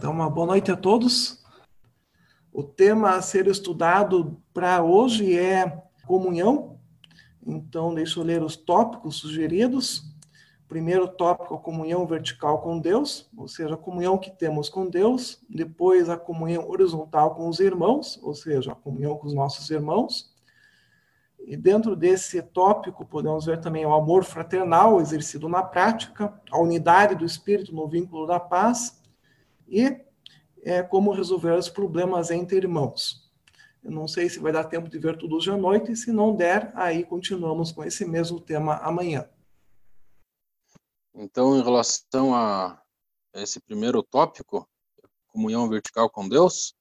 Então, uma boa noite a todos. O tema a ser estudado para hoje é comunhão. Então, deixa eu ler os tópicos sugeridos. Primeiro tópico, a comunhão vertical com Deus, ou seja, a comunhão que temos com Deus. Depois, a comunhão horizontal com os irmãos, ou seja, a comunhão com os nossos irmãos. E dentro desse tópico, podemos ver também o amor fraternal exercido na prática, a unidade do espírito no vínculo da paz e é, como resolver os problemas entre irmãos. Eu não sei se vai dar tempo de ver tudo hoje à noite, se não der, aí continuamos com esse mesmo tema amanhã. Então, em relação a esse primeiro tópico, comunhão vertical com Deus,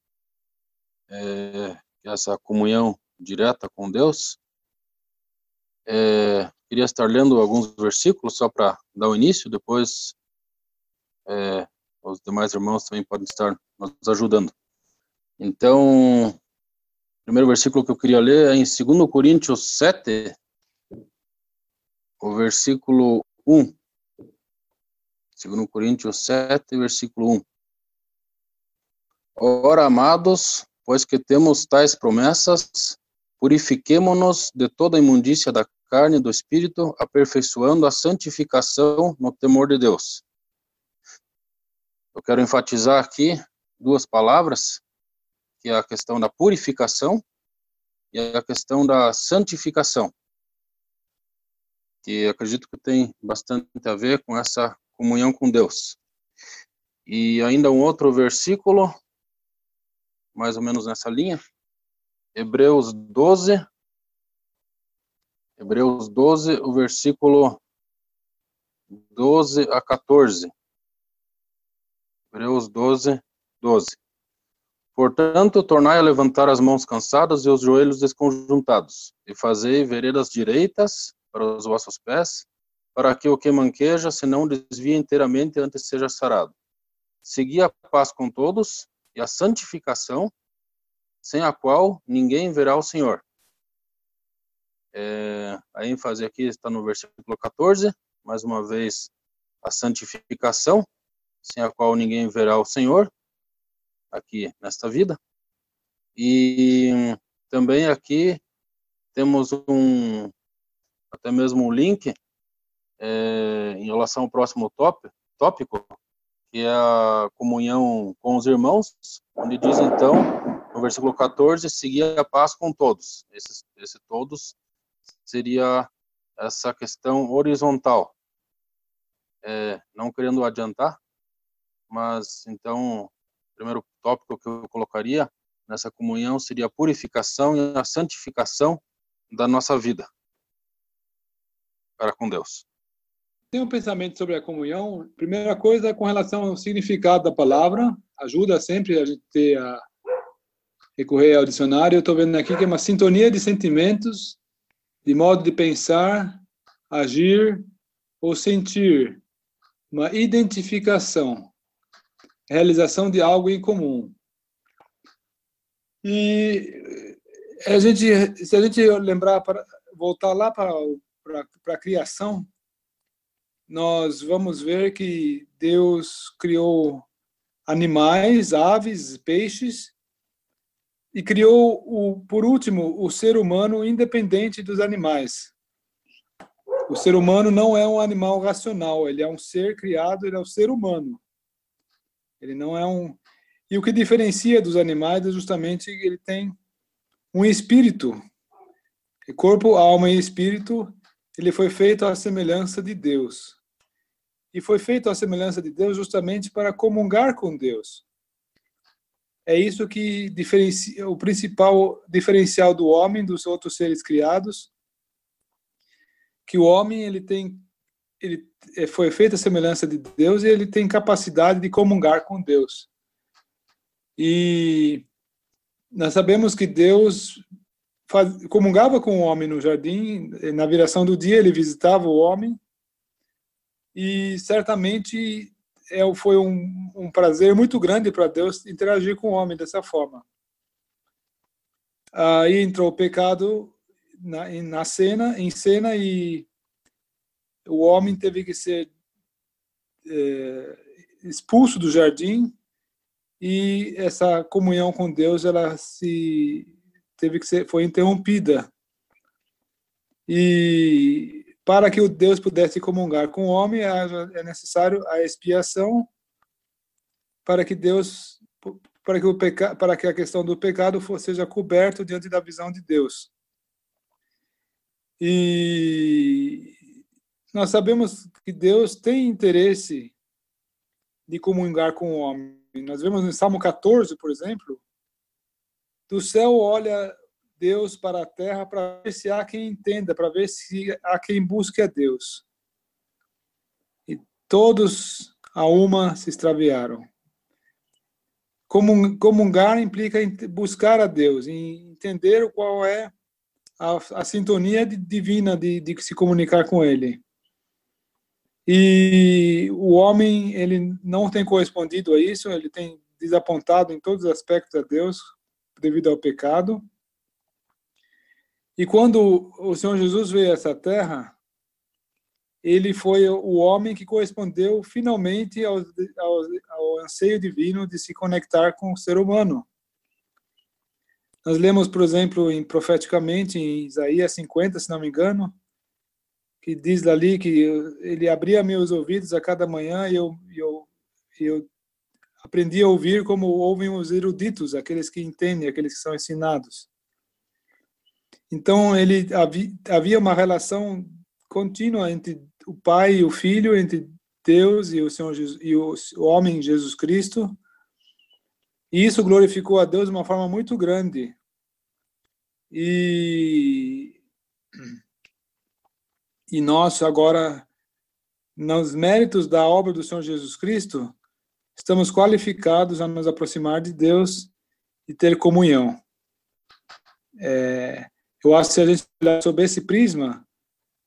é, essa comunhão direta com Deus, é, queria estar lendo alguns versículos só para dar o início, depois é, os demais irmãos também podem estar nos ajudando. Então, o primeiro versículo que eu queria ler é em 2 Coríntios 7, o versículo 1. 2 Coríntios 7, versículo 1. Ora, amados, pois que temos tais promessas, purifiquemo-nos de toda a imundícia da carne e do espírito, aperfeiçoando a santificação no temor de Deus. Eu quero enfatizar aqui duas palavras, que é a questão da purificação e a questão da santificação, que acredito que tem bastante a ver com essa comunhão com Deus. E ainda um outro versículo, mais ou menos nessa linha, Hebreus 12, Hebreus 12, o versículo 12 a 14. Hebreus 12, 12. Portanto, tornai a levantar as mãos cansadas e os joelhos desconjuntados, e fazei veredas direitas para os vossos pés, para que o que manqueja se não desvie inteiramente antes seja sarado. Segui a paz com todos e a santificação, sem a qual ninguém verá o Senhor. É, a ênfase aqui está no versículo 14, mais uma vez, a santificação, sem a qual ninguém verá o Senhor aqui nesta vida. E também aqui temos um até mesmo um link é, em relação ao próximo tópico, que é a comunhão com os irmãos, onde diz então, no versículo 14, seguir a paz com todos. Esse, esse todos seria essa questão horizontal. É, não querendo adiantar, mas então, o primeiro tópico que eu colocaria nessa comunhão seria a purificação e a santificação da nossa vida para com Deus. Tem um pensamento sobre a comunhão. Primeira coisa, com relação ao significado da palavra, ajuda sempre a gente ter a recorrer ao dicionário. Eu estou vendo aqui que é uma sintonia de sentimentos, de modo de pensar, agir ou sentir, uma identificação realização de algo em comum. E a gente, se a gente lembrar, para voltar lá para, para, para a criação, nós vamos ver que Deus criou animais, aves, peixes, e criou, o, por último, o ser humano independente dos animais. O ser humano não é um animal racional, ele é um ser criado, ele é um ser humano. Ele não é um. E o que diferencia dos animais é justamente que ele tem um espírito. Corpo, alma e espírito, ele foi feito à semelhança de Deus. E foi feito à semelhança de Deus justamente para comungar com Deus. É isso que diferencia o principal diferencial do homem dos outros seres criados, que o homem ele tem ele é, foi feito a semelhança de Deus e ele tem capacidade de comungar com Deus. E nós sabemos que Deus faz, comungava com o homem no jardim, na viração do dia ele visitava o homem, e certamente é, foi um, um prazer muito grande para Deus interagir com o homem dessa forma. Aí entrou o pecado na, na cena, em cena, e o homem teve que ser é, expulso do jardim e essa comunhão com Deus ela se teve que ser foi interrompida. E para que o Deus pudesse comungar com o homem é necessário a expiação para que Deus para que o peca, para que a questão do pecado for, seja coberto diante da visão de Deus. E nós sabemos que Deus tem interesse de comungar com o homem nós vemos no Salmo 14, por exemplo, do céu olha Deus para a terra para ver se há quem entenda, para ver se há quem busque a Deus. E todos a uma se extraviaram. Comungar implica buscar a Deus, entender qual é a, a sintonia divina de, de se comunicar com Ele. E o homem, ele não tem correspondido a isso, ele tem desapontado em todos os aspectos a Deus devido ao pecado. E quando o Senhor Jesus veio a essa terra, ele foi o homem que correspondeu finalmente ao, ao, ao, anseio divino de se conectar com o ser humano. Nós lemos, por exemplo, em, profeticamente em Isaías 50, se não me engano, que diz ali que ele abria meus ouvidos a cada manhã e eu, eu, eu aprendi a ouvir como ouvem os eruditos, aqueles que entendem, aqueles que são ensinados. Então ele havia, uma relação contínua entre o Pai e o Filho, entre Deus e o Senhor Jesus, e o homem Jesus Cristo. E isso glorificou a Deus de uma forma muito grande. E e nós agora, nos méritos da obra do Senhor Jesus Cristo, estamos qualificados a nos aproximar de Deus e ter comunhão. É, eu acho que se a gente olhar sob esse prisma,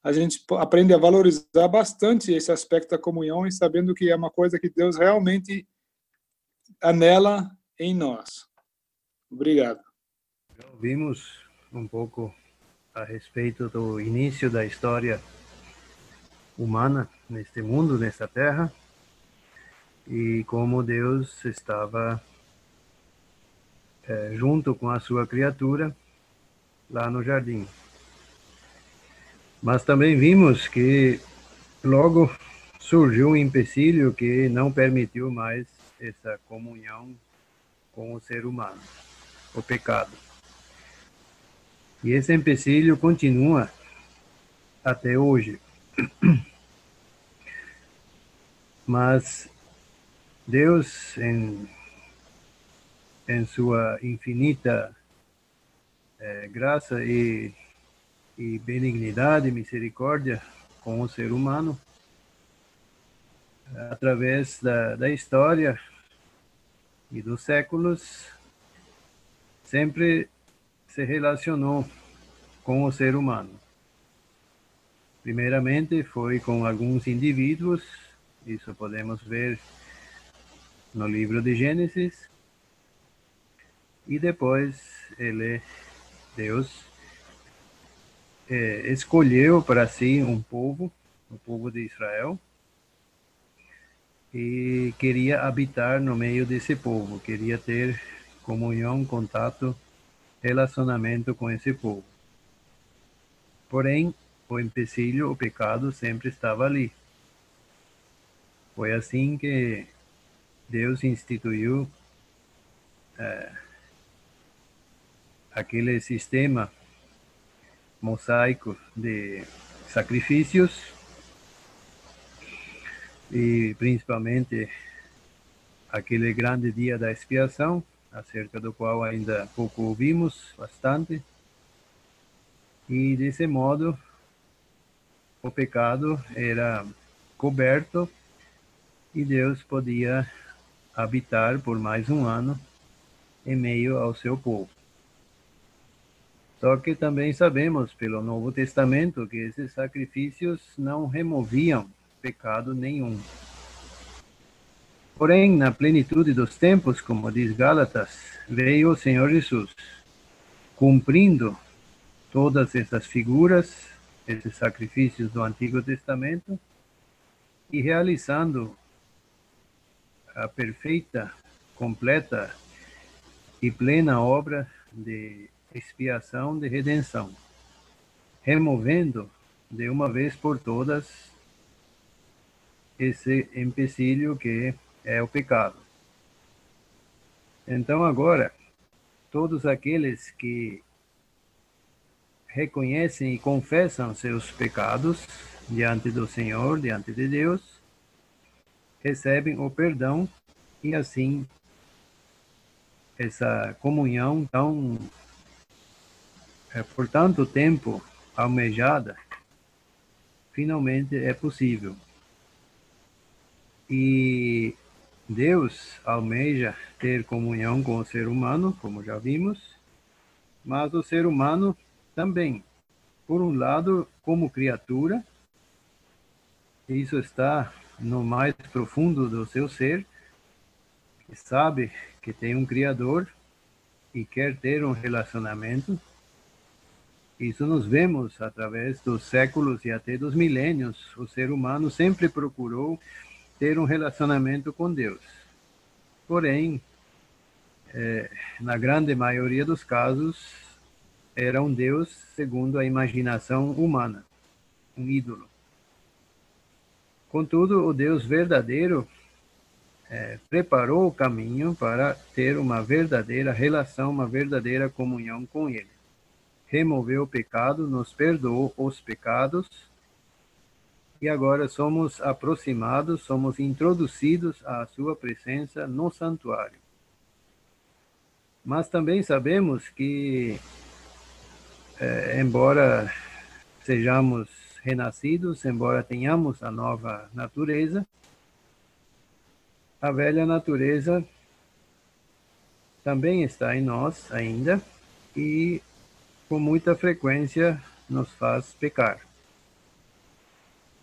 a gente aprende a valorizar bastante esse aspecto da comunhão e sabendo que é uma coisa que Deus realmente anela em nós. Obrigado. Ouvimos um pouco a respeito do início da história humana neste mundo, nesta terra, e como Deus estava é, junto com a sua criatura lá no jardim. Mas também vimos que logo surgiu um empecilho que não permitiu mais essa comunhão com o ser humano, o pecado. E esse empecilho continua até hoje. Mas Deus, em, em sua infinita eh, graça e, e benignidade e misericórdia com o ser humano, através da, da história e dos séculos, sempre se relacionou com o ser humano. Primeiramente foi com alguns indivíduos, isso podemos ver no livro de Gênesis, e depois ele, Deus, é, escolheu para si um povo, o povo de Israel, e queria habitar no meio desse povo, queria ter comunhão, contato relacionamento com esse povo. Porém, o empecilho, o pecado sempre estava ali. Foi assim que Deus instituiu é, aquele sistema mosaico de sacrifícios e principalmente aquele grande dia da expiação acerca do qual ainda pouco ouvimos bastante. E desse modo, o pecado era coberto e Deus podia habitar por mais um ano em meio ao seu povo. Só que também sabemos pelo Novo Testamento que esses sacrifícios não removiam pecado nenhum. Porém, na plenitude dos tempos, como diz Gálatas, veio o Senhor Jesus, cumprindo todas essas figuras, esses sacrifícios do Antigo Testamento, e realizando a perfeita completa e plena obra de expiação de redenção, removendo de uma vez por todas esse empecilho que é o pecado. Então, agora, todos aqueles que reconhecem e confessam seus pecados diante do Senhor, diante de Deus, recebem o perdão e assim essa comunhão tão é, por tanto tempo almejada finalmente é possível. E Deus almeja ter comunhão com o ser humano, como já vimos, mas o ser humano também, por um lado, como criatura, isso está no mais profundo do seu ser, que sabe que tem um Criador e quer ter um relacionamento. Isso nos vemos através dos séculos e até dos milênios. O ser humano sempre procurou ter um relacionamento com Deus. Porém, é, na grande maioria dos casos, era um Deus segundo a imaginação humana, um ídolo. Contudo, o Deus verdadeiro é, preparou o caminho para ter uma verdadeira relação, uma verdadeira comunhão com Ele. Removeu o pecado, nos perdoou os pecados e agora somos aproximados, somos introduzidos à sua presença no santuário. Mas também sabemos que, é, embora sejamos renascidos, embora tenhamos a nova natureza, a velha natureza também está em nós ainda e com muita frequência nos faz pecar.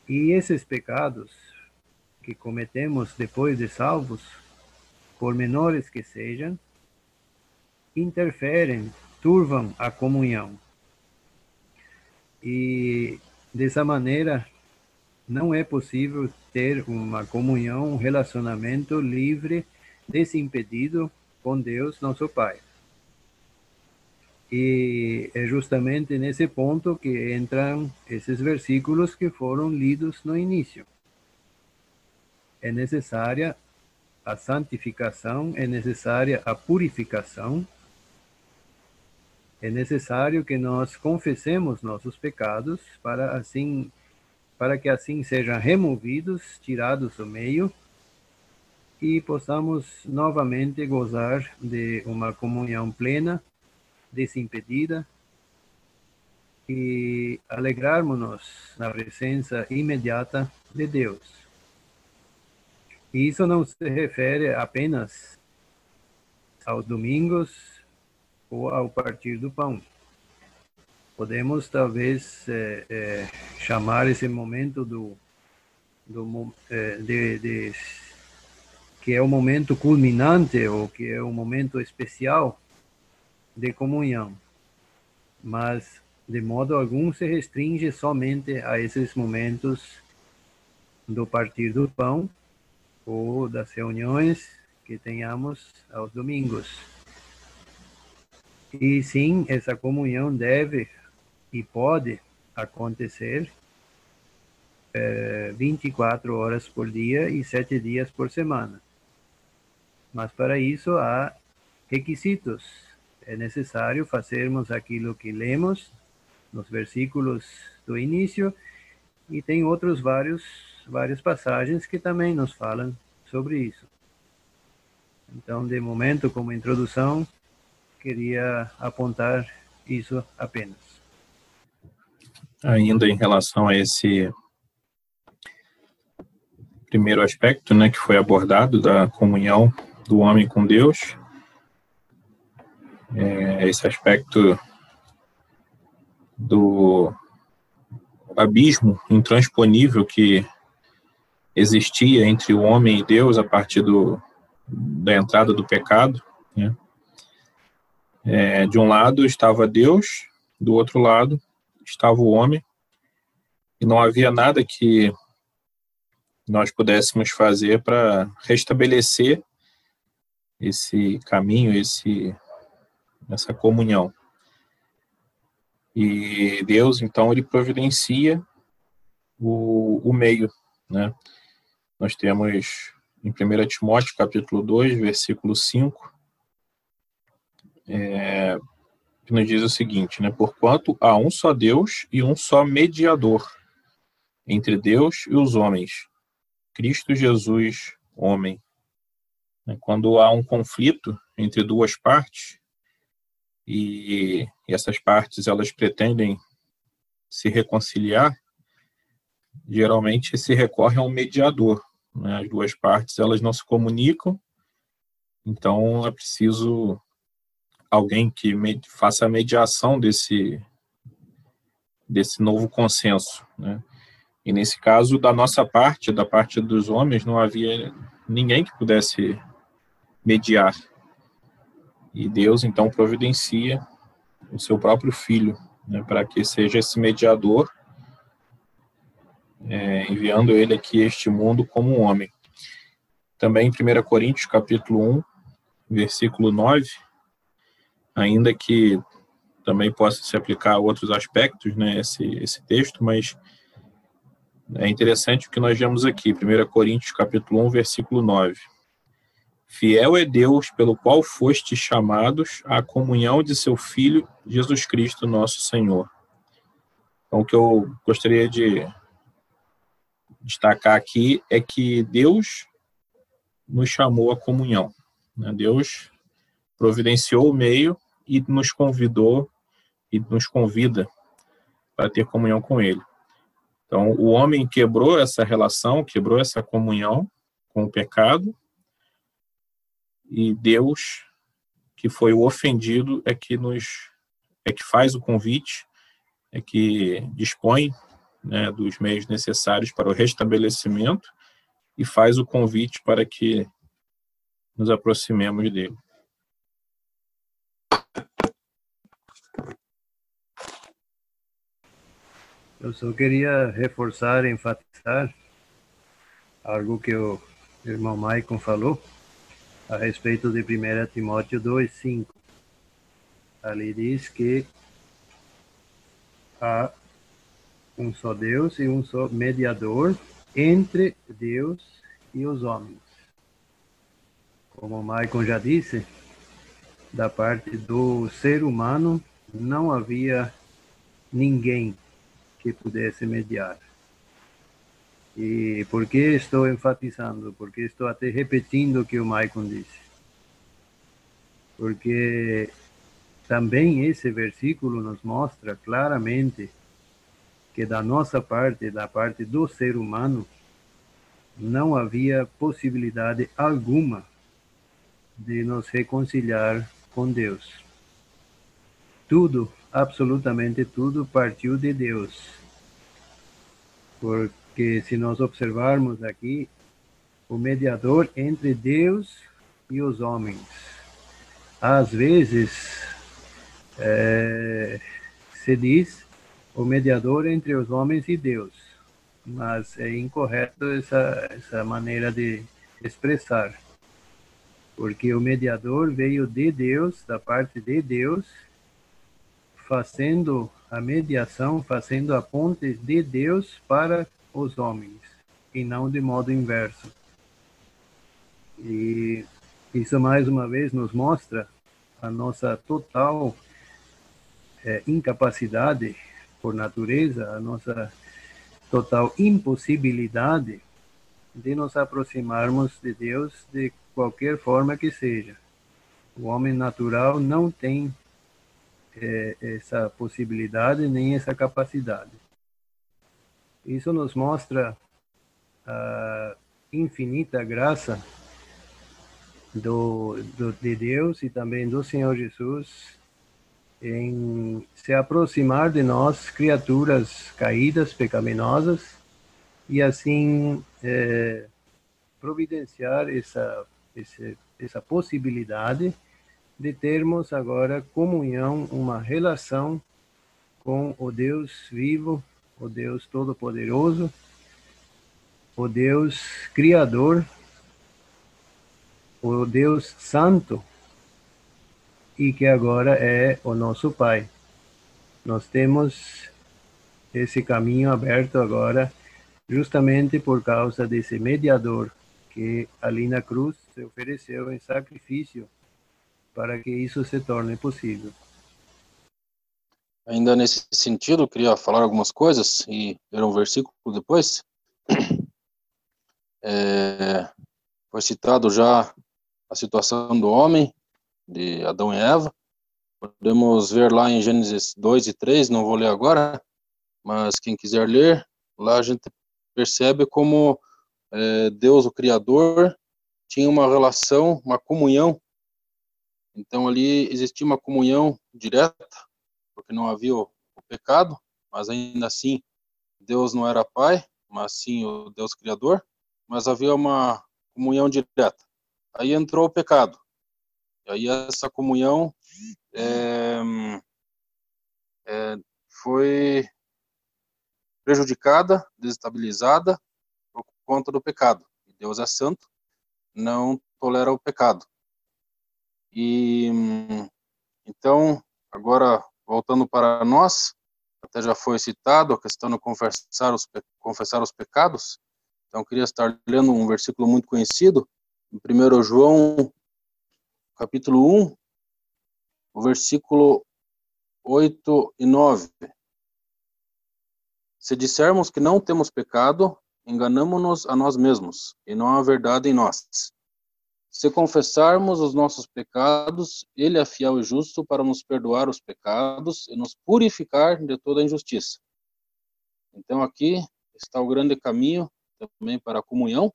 E esses pecados que cometemos depois de salvos, por menores que sejam, interferem, turvam a comunhão. E dessa maneira não é possível ter uma comunhão, um relacionamento livre, desimpedido com Deus, nosso Pai. E é justamente nesse ponto que entram esses versículos que foram lidos no início. É necessária a santificação, é necessária a purificação, é necessário que nós confessemos nossos pecados para assim para que assim sejam removidos, tirados do meio e possamos novamente gozar de uma comunhão plena desimpedida e alegrarmos-nos na presença imediata de Deus. E isso não se refere apenas aos domingos ou ao partir do pão. Podemos talvez é, é, chamar esse momento do, do é, de, de, que é o momento culminante ou que é o momento especial de comunhão, mas de modo algum se restringe somente a esses momentos do partir do pão ou das reuniões que tenhamos aos domingos. E sim, essa comunhão deve e pode acontecer é, 24 horas por dia e 7 dias por semana. Mas para isso há requisitos é necessário fazermos aquilo que lemos nos versículos do início e tem outros vários várias passagens que também nos falam sobre isso. Então, de momento, como introdução, queria apontar isso apenas. Ainda em relação a esse primeiro aspecto, né, que foi abordado da comunhão do homem com Deus, é, esse aspecto do abismo intransponível que existia entre o homem e Deus a partir do, da entrada do pecado. Né? É, de um lado estava Deus, do outro lado estava o homem, e não havia nada que nós pudéssemos fazer para restabelecer esse caminho, esse essa comunhão. E Deus, então, ele providencia o, o meio, né? Nós temos em 1 Timóteo, capítulo 2, versículo 5, é, que nos diz o seguinte, né? Porquanto há um só Deus e um só mediador entre Deus e os homens, Cristo Jesus, homem. Né? Quando há um conflito entre duas partes, e essas partes elas pretendem se reconciliar, geralmente se recorre a um mediador. Né? As duas partes elas não se comunicam, então é preciso alguém que faça a mediação desse desse novo consenso, né? E nesse caso, da nossa parte, da parte dos homens, não havia ninguém que pudesse mediar. E Deus então providencia o seu próprio filho, né, para que seja esse mediador, é, enviando ele aqui a este mundo como um homem. Também em 1 Coríntios, capítulo 1, versículo 9, ainda que também possa se aplicar a outros aspectos, né, esse, esse texto, mas é interessante o que nós vemos aqui, 1 Coríntios capítulo 1, versículo 9. Fiel é Deus pelo qual foste chamados à comunhão de seu Filho Jesus Cristo, nosso Senhor. Então, o que eu gostaria de destacar aqui é que Deus nos chamou à comunhão. Né? Deus providenciou o meio e nos convidou e nos convida para ter comunhão com Ele. Então, o homem quebrou essa relação, quebrou essa comunhão com o pecado, e Deus, que foi o ofendido, é que nos é que faz o convite, é que dispõe né, dos meios necessários para o restabelecimento e faz o convite para que nos aproximemos dele. Eu só queria reforçar, enfatizar algo que o irmão Maicon falou a respeito de 1 Timóteo 2,5. Ali diz que há um só Deus e um só mediador entre Deus e os homens. Como Maicon já disse, da parte do ser humano não havia ninguém que pudesse mediar. E por que estou enfatizando? Porque estou até repetindo o que o Maicon disse. Porque também esse versículo nos mostra claramente que da nossa parte, da parte do ser humano, não havia possibilidade alguma de nos reconciliar com Deus. Tudo absolutamente tudo partiu de Deus. Porque se nós observarmos aqui, o mediador entre Deus e os homens. Às vezes, é, se diz o mediador entre os homens e Deus, mas é incorreto essa, essa maneira de expressar, porque o mediador veio de Deus, da parte de Deus, fazendo a mediação, fazendo a ponte de Deus para os homens, e não de modo inverso. E isso mais uma vez nos mostra a nossa total é, incapacidade por natureza, a nossa total impossibilidade de nos aproximarmos de Deus de qualquer forma que seja. O homem natural não tem é, essa possibilidade nem essa capacidade. Isso nos mostra a infinita graça do, do, de Deus e também do Senhor Jesus em se aproximar de nós, criaturas caídas, pecaminosas, e assim é, providenciar essa, essa, essa possibilidade de termos agora comunhão, uma relação com o Deus vivo, o Deus Todo-Poderoso, o Deus Criador, o Deus Santo e que agora é o nosso Pai. Nós temos esse caminho aberto agora, justamente por causa desse mediador que ali na cruz se ofereceu em sacrifício para que isso se torne possível. Ainda nesse sentido, queria falar algumas coisas e ler um versículo depois. É, foi citado já a situação do homem, de Adão e Eva. Podemos ver lá em Gênesis 2 e 3, não vou ler agora, mas quem quiser ler, lá a gente percebe como é, Deus, o Criador, tinha uma relação, uma comunhão. Então ali existia uma comunhão direta, porque não havia o, pecado, mas ainda assim Deus não era Pai, mas sim o Deus Criador, mas havia uma comunhão direta. Aí entrou o pecado. E aí essa comunhão é, é, foi prejudicada, desestabilizada por conta do pecado. Deus é santo, não tolera o pecado. E então, agora voltando para nós, até já foi citado a questão de confessar os, confessar os pecados. Então, queria estar lendo um versículo muito conhecido, em 1 João, capítulo 1, o versículo 8 e 9. Se dissermos que não temos pecado, enganamos-nos a nós mesmos, e não há verdade em nós. Se confessarmos os nossos pecados, Ele é fiel e justo para nos perdoar os pecados e nos purificar de toda injustiça. Então, aqui está o grande caminho também para a comunhão.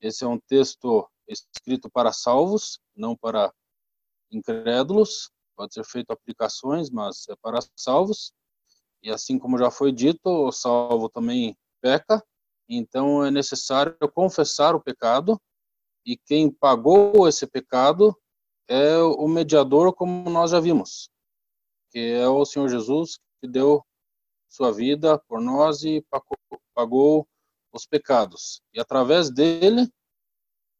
Esse é um texto escrito para salvos, não para incrédulos. Pode ser feito aplicações, mas é para salvos. E assim como já foi dito, o salvo também peca, então é necessário confessar o pecado, e quem pagou esse pecado é o mediador, como nós já vimos, que é o Senhor Jesus, que deu sua vida por nós e pagou os pecados. E através dele,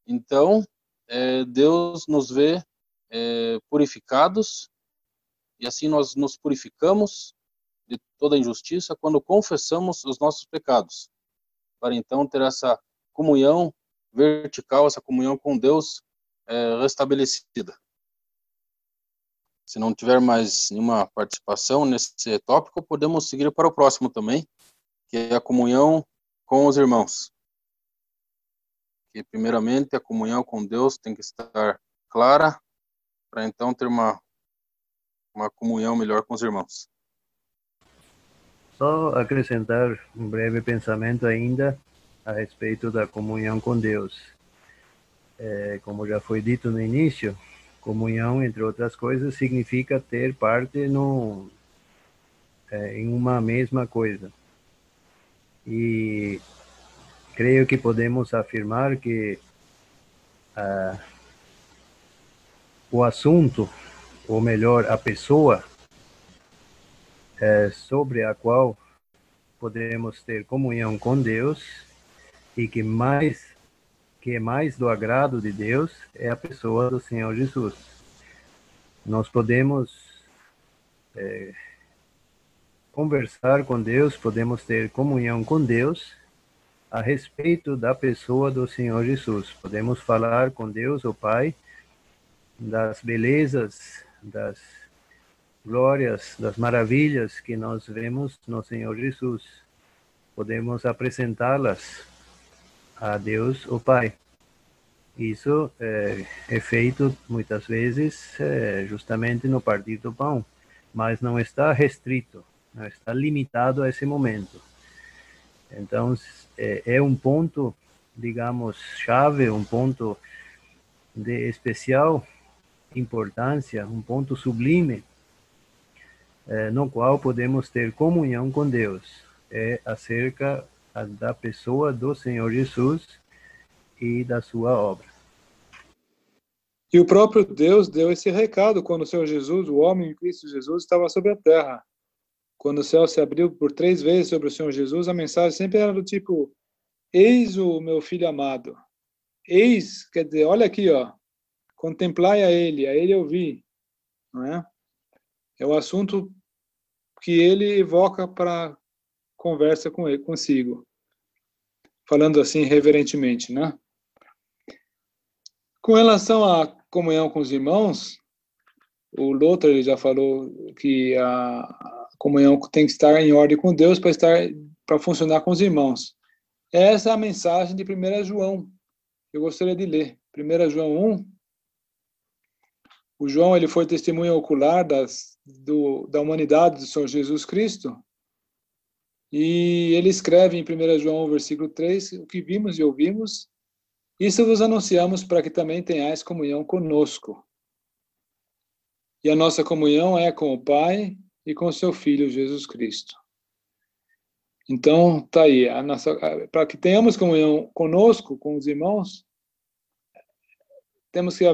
então, é, Deus nos vê é, purificados, e assim nós nos purificamos de toda injustiça quando confessamos os nossos pecados, para então ter essa comunhão vertical, essa comunhão com Deus é, restabelecida. Se não tiver mais nenhuma participação nesse tópico, podemos seguir para o próximo também, que é a comunhão com os irmãos. Que primeiramente a comunhão com Deus tem que estar clara para então ter uma uma comunhão melhor com os irmãos. Só acrescentar um breve pensamento ainda a respeito da comunhão com Deus. É, como já foi dito no início, comunhão, entre outras coisas, significa ter parte no, é, em uma mesma coisa. E creio que podemos afirmar que ah, o assunto ou melhor, a pessoa é, sobre a qual podemos ter comunhão com Deus e que mais que é mais do agrado de Deus é a pessoa do Senhor Jesus. Nós podemos é, conversar com Deus, podemos ter comunhão com Deus a respeito da pessoa do Senhor Jesus. Podemos falar com Deus, o Pai, das belezas das glórias, das maravilhas que nós vemos no Senhor Jesus. Podemos apresentá-las a Deus, o Pai. Isso é, é feito muitas vezes é, justamente no partir do pão, mas não está restrito, não está limitado a esse momento. Então, é, é um ponto, digamos, chave, um ponto de especial importância, um ponto sublime, é, no qual podemos ter comunhão com Deus. É acerca da pessoa do Senhor Jesus e da sua obra. E o próprio Deus deu esse recado quando o Senhor Jesus, o homem em Cristo Jesus, estava sobre a terra. Quando o céu se abriu por três vezes sobre o Senhor Jesus, a mensagem sempre era do tipo: Eis o meu filho amado. Eis, quer dizer, olha aqui, ó, contemplai a Ele, a Ele ouvir, não é? É o assunto que ele evoca para conversa com ele, consigo, falando assim reverentemente, né? Com relação à comunhão com os irmãos, o Lothar ele já falou que a comunhão tem que estar em ordem com Deus para estar para funcionar com os irmãos. Essa é a mensagem de 1 João. Eu gostaria de ler. 1 João 1. O João ele foi testemunha ocular das, do, da humanidade do Senhor Jesus Cristo. E ele escreve em 1 João, versículo 3, o que vimos e ouvimos, isso vos anunciamos para que também tenhais comunhão conosco. E a nossa comunhão é com o Pai e com o seu Filho Jesus Cristo. Então, tá aí, para que tenhamos comunhão conosco, com os irmãos, temos que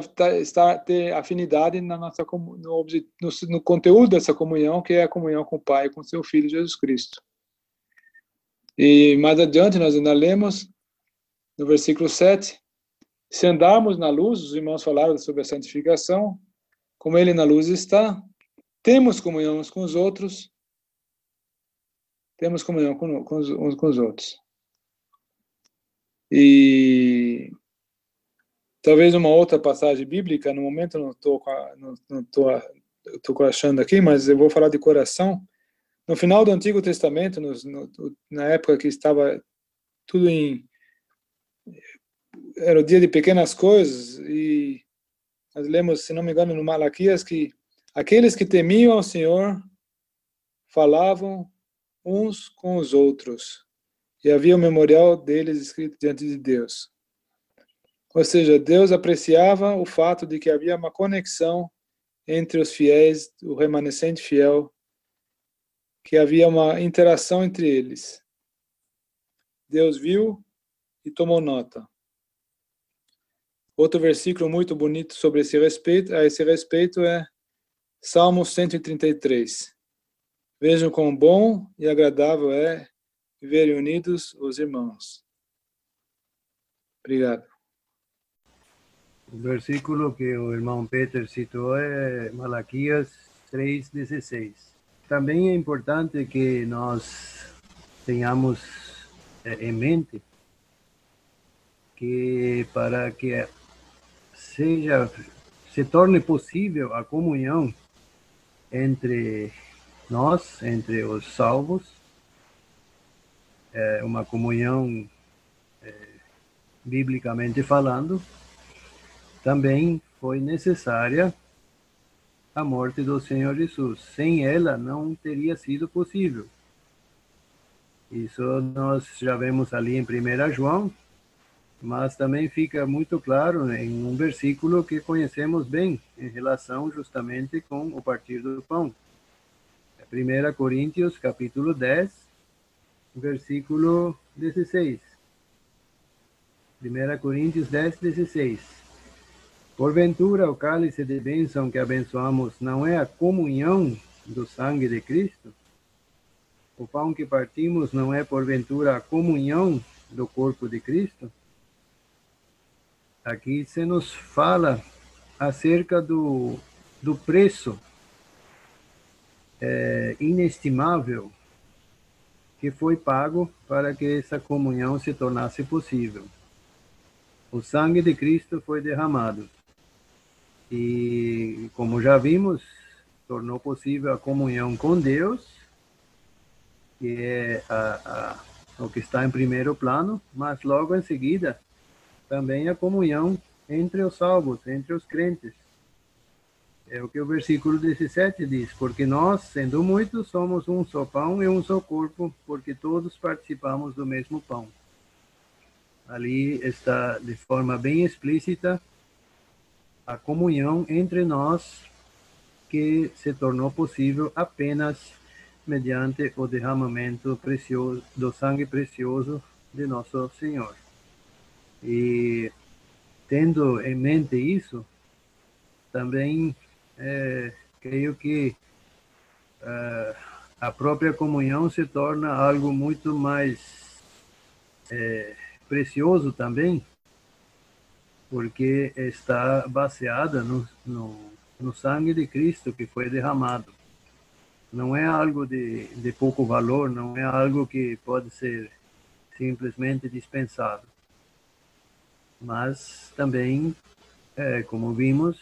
estar ter afinidade na nossa no, no, no, conteúdo dessa comunhão, que é a comunhão com o Pai e com seu Filho Jesus Cristo. E mais adiante nós ainda lemos no versículo 7, se andarmos na luz, os irmãos falaram sobre a santificação, como ele na luz está, temos comunhão uns com os outros, temos comunhão com, com uns com os outros. E talvez uma outra passagem bíblica, no momento não estou não, não tô, tô achando aqui, mas eu vou falar de coração. No final do Antigo Testamento, no, na época que estava tudo em era o dia de pequenas coisas e nós lemos, se não me engano, no Malaquias que aqueles que temiam ao Senhor falavam uns com os outros e havia o memorial deles escrito diante de Deus. Ou seja, Deus apreciava o fato de que havia uma conexão entre os fiéis, o remanescente fiel, que havia uma interação entre eles. Deus viu e tomou nota. Outro versículo muito bonito sobre esse respeito, a esse respeito é Salmo 133. Vejam quão bom e agradável é viverem unidos os irmãos. Obrigado. O versículo que o irmão Peter citou é Malaquias 3,16. Também é importante que nós tenhamos eh, em mente que para que seja se torne possível a comunhão entre nós, entre os salvos, é uma comunhão é, biblicamente falando, também foi necessária a morte do Senhor Jesus. Sem ela não teria sido possível. Isso nós já vemos ali em 1 João, mas também fica muito claro em um versículo que conhecemos bem em relação justamente com o partir do pão. 1 é Coríntios, capítulo 10, versículo 16. 1 Coríntios 10, 16. Porventura, o cálice de bênção que abençoamos não é a comunhão do sangue de Cristo? O pão que partimos não é, porventura, a comunhão do corpo de Cristo? Aqui se nos fala acerca do, do preço é, inestimável que foi pago para que essa comunhão se tornasse possível. O sangue de Cristo foi derramado e, como já vimos, tornou possível a comunhão com Deus, que é a, a, o que está em primeiro plano, mas logo em seguida também a comunhão entre os salvos, entre os crentes. É o que o versículo 17 diz: Porque nós, sendo muitos, somos um só pão e um só corpo, porque todos participamos do mesmo pão. Ali está de forma bem explícita a comunhão entre nós que se tornou possível apenas mediante o derramamento precioso do sangue precioso de nosso Senhor. E tendo em mente isso, também é, creio que uh, a própria comunhão se torna algo muito mais é, precioso também, porque está baseada no, no, no sangue de Cristo que foi derramado. Não é algo de, de pouco valor, não é algo que pode ser simplesmente dispensado. Mas também, é, como vimos,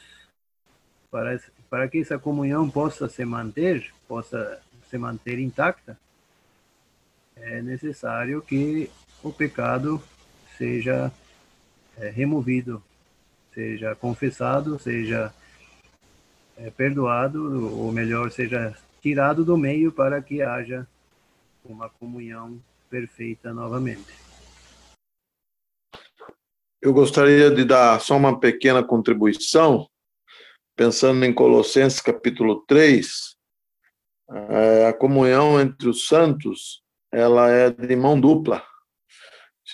para, para que essa comunhão possa se manter, possa se manter intacta, é necessário que o pecado seja é, removido, seja confessado, seja é, perdoado, ou melhor, seja tirado do meio para que haja uma comunhão perfeita novamente. Eu gostaria de dar só uma pequena contribuição, pensando em Colossenses capítulo 3, é, a comunhão entre os santos, ela é de mão dupla.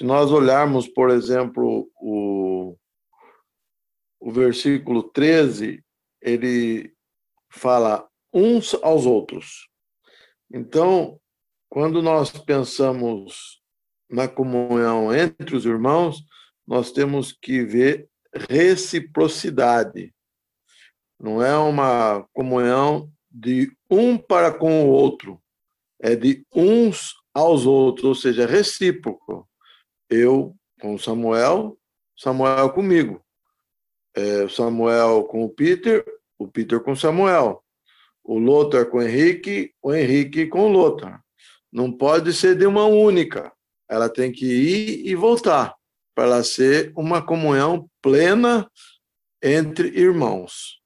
Se nós olharmos, por exemplo, o, o versículo 13, ele fala uns aos outros. Então, quando nós pensamos na comunhão entre os irmãos, nós temos que ver reciprocidade. Não é uma comunhão de um para com o outro, é de uns aos outros, ou seja, recíproco eu com Samuel, Samuel comigo. É, Samuel com o Peter, o Peter com Samuel. O Lothar com o Henrique, o Henrique com o Lothar. Não pode ser de uma única. Ela tem que ir e voltar para ser uma comunhão plena entre irmãos.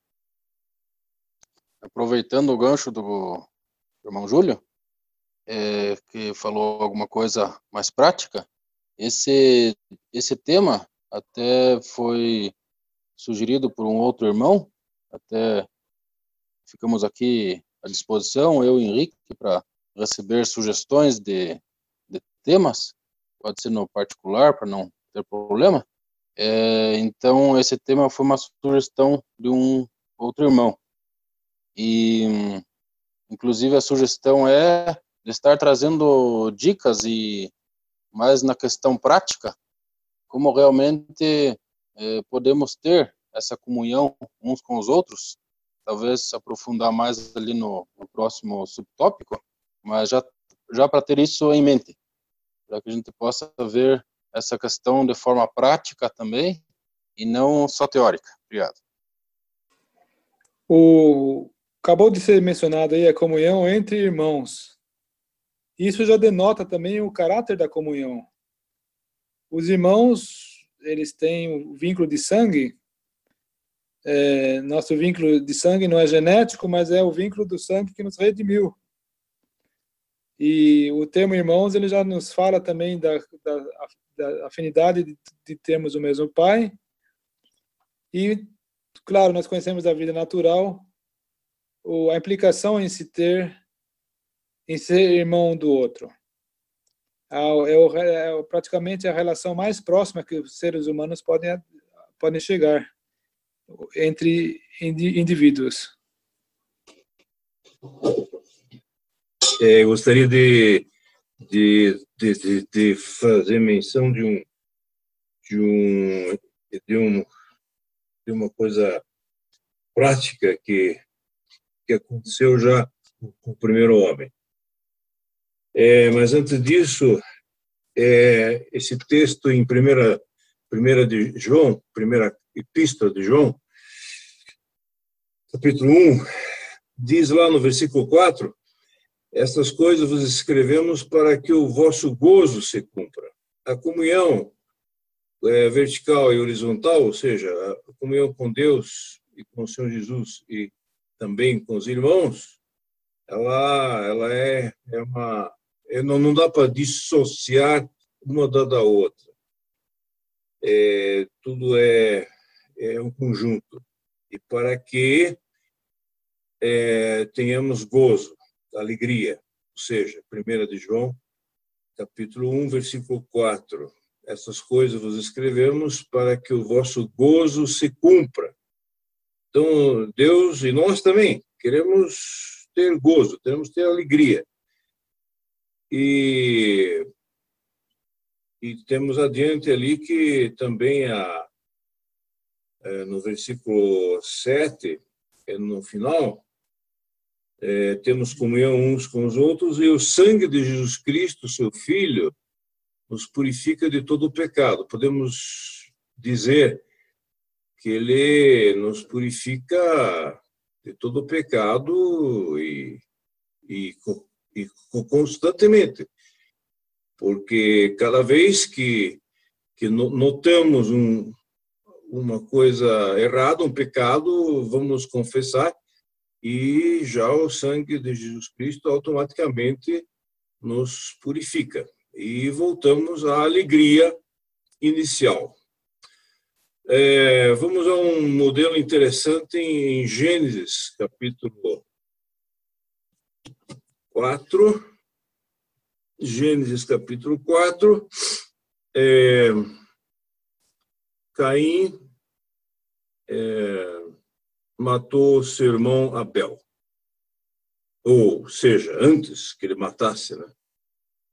Aproveitando o gancho do irmão Júlio, é, que falou alguma coisa mais prática, esse, esse tema até foi sugerido por um outro irmão, até ficamos aqui à disposição, eu e Henrique, para receber sugestões de, de temas, pode ser no particular, para não ter problema. É, então, esse tema foi uma sugestão de um outro irmão. E, inclusive, a sugestão é de estar trazendo dicas e mas na questão prática, como realmente eh, podemos ter essa comunhão uns com os outros, talvez aprofundar mais ali no, no próximo subtópico, mas já, já para ter isso em mente, para que a gente possa ver essa questão de forma prática também e não só teórica. Obrigado. O acabou de ser mencionado aí a comunhão entre irmãos. Isso já denota também o caráter da comunhão. Os irmãos, eles têm o vínculo de sangue. É, nosso vínculo de sangue não é genético, mas é o vínculo do sangue que nos redimiu. E o termo irmãos, ele já nos fala também da, da, da afinidade de, de termos o mesmo pai. E, claro, nós conhecemos a vida natural, a implicação em se ter em ser irmão do outro. É, é, praticamente a relação mais próxima que os seres humanos podem, podem chegar entre indivíduos. É, gostaria de, de, de, de, fazer menção de um de um de um de uma coisa prática que que aconteceu já com o primeiro homem. É, mas antes disso, é, esse texto em primeira, primeira de João, primeira epístola de João, capítulo 1, diz lá no versículo 4, estas coisas vos escrevemos para que o vosso gozo se cumpra. A comunhão é, vertical e horizontal, ou seja, a comunhão com Deus e com o Senhor Jesus e também com os irmãos, ela, ela é, é uma não, não dá para dissociar uma da, da outra. É, tudo é, é um conjunto. E para que é, tenhamos gozo, alegria, ou seja, 1 de João, capítulo 1, versículo 4. Essas coisas vos escrevemos para que o vosso gozo se cumpra. Então, Deus e nós também queremos ter gozo, queremos ter alegria. E, e temos adiante ali que também a, é, no versículo 7, é, no final, é, temos comunhão uns com os outros, e o sangue de Jesus Cristo, seu Filho, nos purifica de todo o pecado. Podemos dizer que ele nos purifica de todo o pecado e, e, e constantemente, porque cada vez que, que notamos um, uma coisa errada, um pecado, vamos confessar e já o sangue de Jesus Cristo automaticamente nos purifica e voltamos à alegria inicial. É, vamos a um modelo interessante em Gênesis, capítulo 4. Gênesis, capítulo 4. É, Caim é, matou seu irmão Abel. Ou seja, antes que ele matasse, né?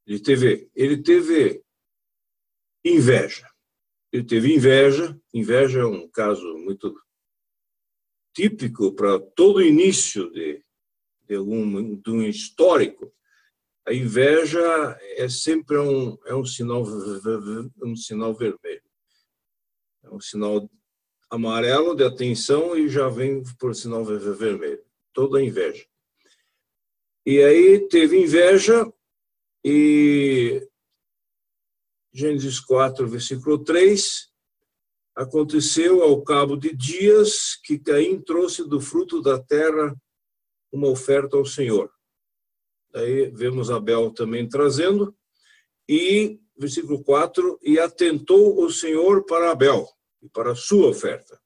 Ele teve, ele teve inveja. Ele teve inveja. Inveja é um caso muito típico para todo início de, de, algum, de um histórico. A inveja é sempre um, é um, sinal, um sinal vermelho. É um sinal amarelo de atenção e já vem por sinal vermelho. Toda inveja. E aí teve inveja e Gênesis 4, versículo 3, aconteceu ao cabo de dias que Caim trouxe do fruto da terra uma oferta ao Senhor. Aí vemos Abel também trazendo, e, versículo 4, e atentou o Senhor para Abel e para a sua oferta.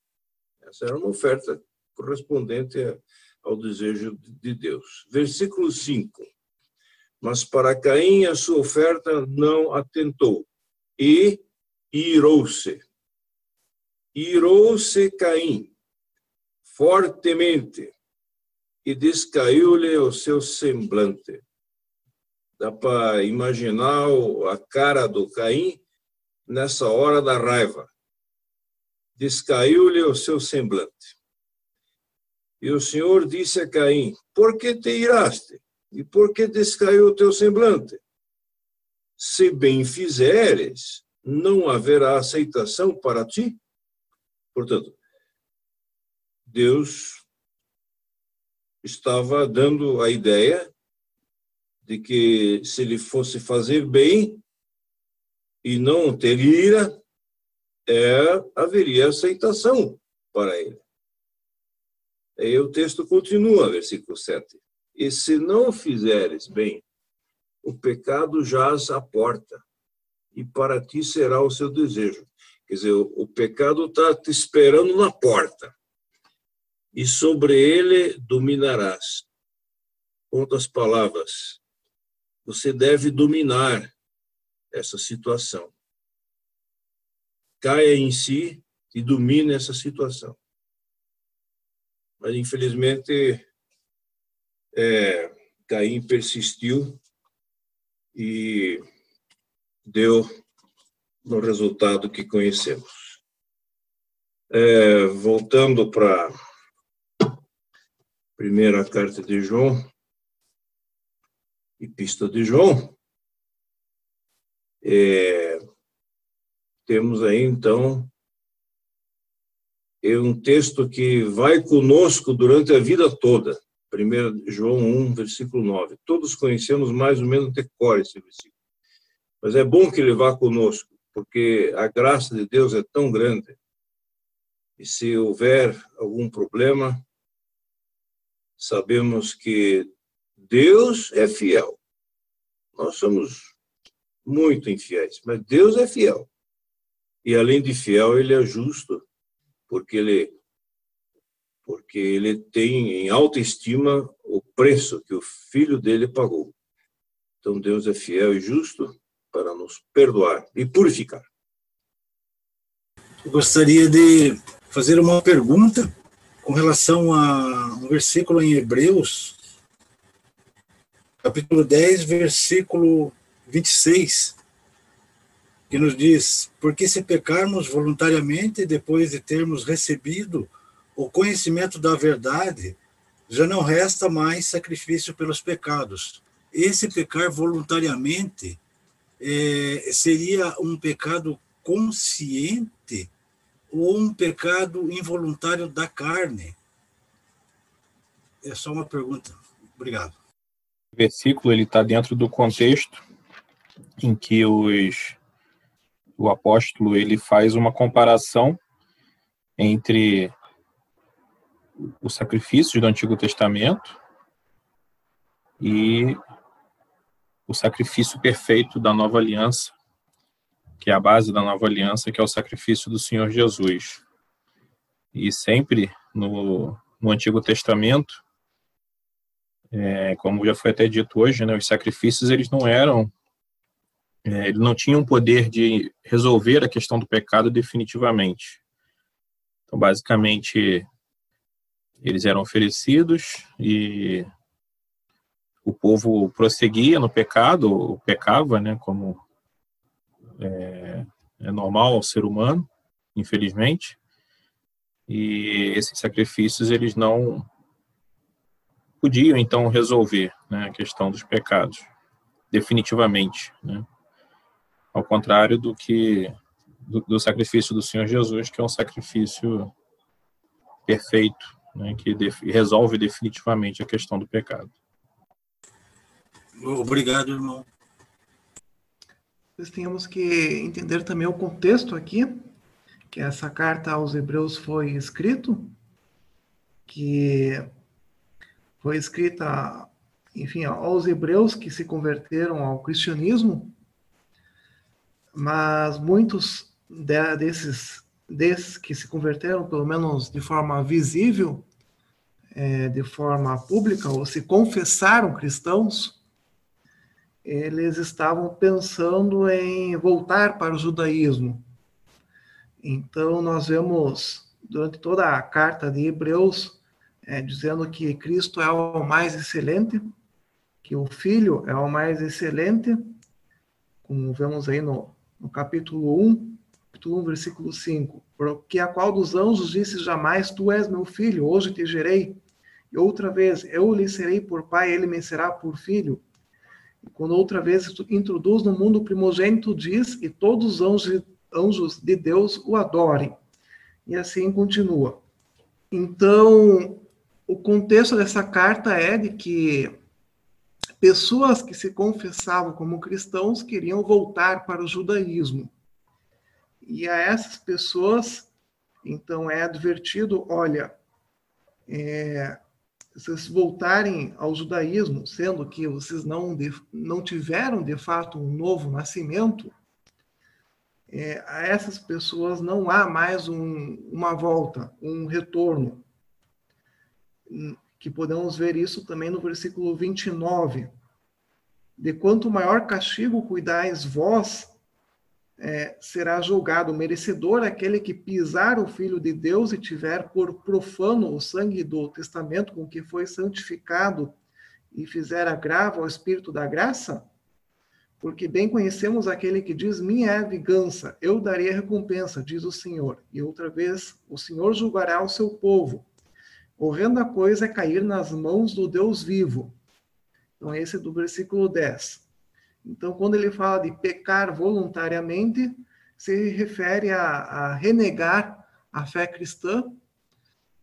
Essa era uma oferta correspondente ao desejo de Deus. Versículo 5. Mas para Caim a sua oferta não atentou, e irou-se. Irou-se Caim fortemente e descaiu-lhe o seu semblante. Dá para imaginar a cara do Caim nessa hora da raiva. Descaiu-lhe o seu semblante. E o Senhor disse a Caim: Por que te iraste? E por que descaiu o teu semblante? se bem fizeres, não haverá aceitação para ti. Portanto, Deus estava dando a ideia de que se ele fosse fazer bem e não ter ira, é, haveria aceitação para ele. Aí o texto continua, versículo 7. E se não fizeres bem, o pecado jaz à porta, e para ti será o seu desejo. Quer dizer, o pecado está te esperando na porta, e sobre ele dominarás. Outras palavras, você deve dominar essa situação. Caia em si e domine essa situação. Mas, infelizmente, é, Caim persistiu e deu no resultado que conhecemos. É, voltando para primeira carta de João, Epístola de João, é, temos aí então é um texto que vai conosco durante a vida toda. 1 João 1, versículo 9. Todos conhecemos mais ou menos decor esse versículo. Mas é bom que ele vá conosco, porque a graça de Deus é tão grande. E se houver algum problema, sabemos que Deus é fiel. Nós somos muito infiéis, mas Deus é fiel. E além de fiel, ele é justo, porque ele porque ele tem em alta estima o preço que o filho dele pagou. Então Deus é fiel e justo para nos perdoar e purificar. Eu gostaria de fazer uma pergunta com relação a um versículo em Hebreus, capítulo 10, versículo 26, que nos diz: Porque se pecarmos voluntariamente depois de termos recebido o conhecimento da verdade, já não resta mais sacrifício pelos pecados. Esse pecar voluntariamente é, seria um pecado consciente ou um pecado involuntário da carne? É só uma pergunta. Obrigado. O versículo ele está dentro do contexto em que os, o apóstolo ele faz uma comparação entre os sacrifícios do Antigo Testamento e o sacrifício perfeito da nova aliança, que é a base da nova aliança, que é o sacrifício do Senhor Jesus. E sempre no, no Antigo Testamento, é, como já foi até dito hoje, né, os sacrifícios eles não eram, é, eles não tinham o poder de resolver a questão do pecado definitivamente. Então, basicamente, eles eram oferecidos e o povo prosseguia no pecado, pecava, né, como é, é normal ao ser humano, infelizmente. E esses sacrifícios eles não podiam então resolver né, a questão dos pecados definitivamente, né? Ao contrário do que do, do, sacrifício do Senhor Jesus, que é um sacrifício perfeito, né, que def, resolve definitivamente a questão do pecado. Obrigado, irmão. Nós temos que entender também o contexto aqui, que essa carta aos Hebreus foi escrito, que foi escrita, enfim, aos Hebreus que se converteram ao cristianismo, mas muitos desses, desses que se converteram, pelo menos de forma visível, é, de forma pública, ou se confessaram cristãos, eles estavam pensando em voltar para o judaísmo. Então, nós vemos durante toda a carta de Hebreus é, dizendo que Cristo é o mais excelente, que o Filho é o mais excelente, como vemos aí no, no capítulo 1, capítulo 1, versículo 5. Porque a qual dos anjos disse jamais, Tu és meu filho, hoje te gerei. E outra vez, eu lhe serei por pai, ele me será por filho. Quando outra vez introduz no mundo primogênito, diz, e todos os anjos, anjos de Deus o adorem. E assim continua. Então, o contexto dessa carta é de que pessoas que se confessavam como cristãos queriam voltar para o judaísmo. E a essas pessoas, então, é advertido: olha, é, vocês voltarem ao judaísmo, sendo que vocês não, não tiveram de fato um novo nascimento, é, a essas pessoas não há mais um, uma volta, um retorno. Que podemos ver isso também no versículo 29. De quanto maior castigo cuidais vós, é, será julgado merecedor aquele que pisar o Filho de Deus e tiver por profano o sangue do testamento com que foi santificado e fizer agravo ao Espírito da graça? Porque bem conhecemos aquele que diz: Minha é a vingança, eu darei a recompensa, diz o Senhor. E outra vez, o Senhor julgará o seu povo. Horrenda coisa é cair nas mãos do Deus vivo. Então, esse é do versículo 10. Então, quando ele fala de pecar voluntariamente, se refere a, a renegar a fé cristã